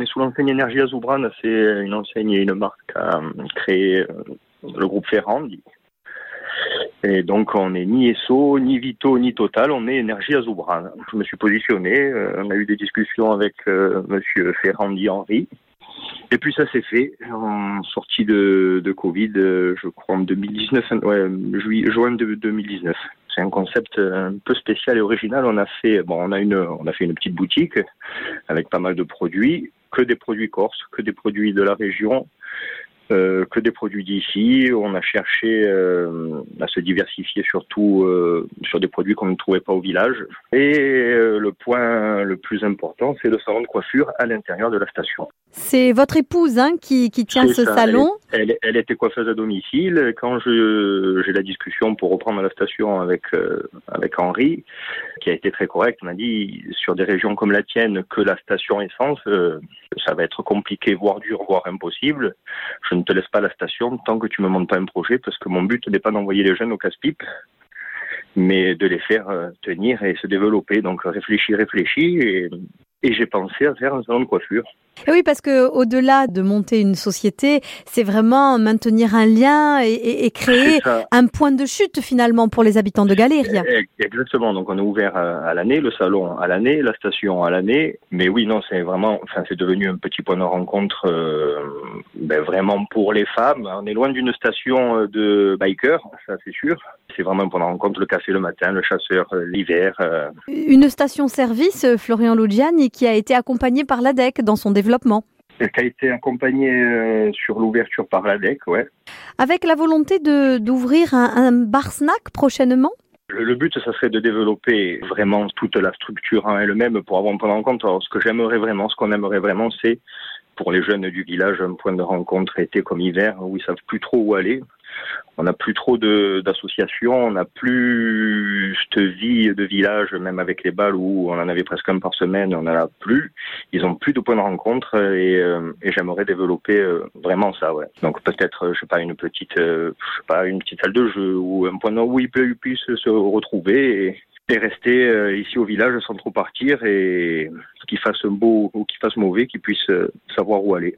on est sous l'enseigne Énergie Azoubran. C'est une enseigne et une marque à créé le groupe Ferrand. Et donc, on n'est ni ESSO, ni Vito, ni Total, on est Énergie Azoubran. Je me suis positionné, on a eu des discussions avec monsieur Ferrandi Henri. Et puis ça s'est fait en sortie de, de Covid, je crois en 2019, ouais, juin de 2019 c'est un concept un peu spécial et original. On a fait, bon, on a une, on a fait une petite boutique avec pas mal de produits, que des produits corses, que des produits de la région, euh, que des produits d'ici. On a cherché euh, à se diversifier surtout euh, sur des produits qu'on ne trouvait pas au village. Et le point le plus important, c'est le salon de coiffure à l'intérieur de la station. C'est votre épouse hein, qui, qui, tient ce salon? elle, elle, était coiffeuse à domicile. Quand j'ai la discussion pour reprendre la station avec, avec Henri, qui a été très correct, on m'a dit sur des régions comme la tienne, que la station essence, ça va être compliqué, voire dur, voire impossible. Je ne te laisse pas la station tant que tu me montres pas un projet, parce que mon but n'est pas d'envoyer les jeunes au casse-pipe, mais de les faire euh, tenir et se développer. Donc réfléchis, réfléchis, et, et j'ai pensé à faire un salon de coiffure. Et oui, parce que au-delà de monter une société, c'est vraiment maintenir un lien et, et, créer un point de chute finalement pour les habitants de Galéria. Exactement. Donc on est ouvert à, l'année, le salon à l'année, la station à l'année. Mais oui, non, c'est vraiment, enfin, c'est devenu un petit point de rencontre euh, ben, vraiment pour les femmes. On est loin d'une station euh, de bikers, ça c'est sûr. C'est vraiment un point de rencontre le café le matin, le chasseur euh, l'hiver. Une station-service, Florian Lugiani, qui a été accompagnée par l'ADEC dans son développement développement qui a été accompagné euh, sur l'ouverture par l'ADEC, ouais. Avec la volonté de d'ouvrir un, bar snack prochainement? Le, but, ça serait de développer vraiment toute la structure en elle-même pour avoir un point de rencontre. Alors, ce que j'aimerais vraiment, ce qu'on aimerait vraiment, c'est pour les jeunes du village un point de rencontre été comme hiver où ils savent plus trop où aller on n'a plus trop d'associations, on n'a plus cette vie de village, même avec les balles où on en avait presque un par semaine, on n'en a plus. Ils ont plus de points de rencontre et, euh, j'aimerais développer euh, vraiment ça, ouais. Donc peut-être, je sais pas, une petite, euh, je sais pas, une petite salle de jeu ou un point où ils puissent se retrouver et, rester ici au village sans trop partir et qu'il fasse beau ou qu'il fasse mauvais, qu'ils puissent savoir où aller.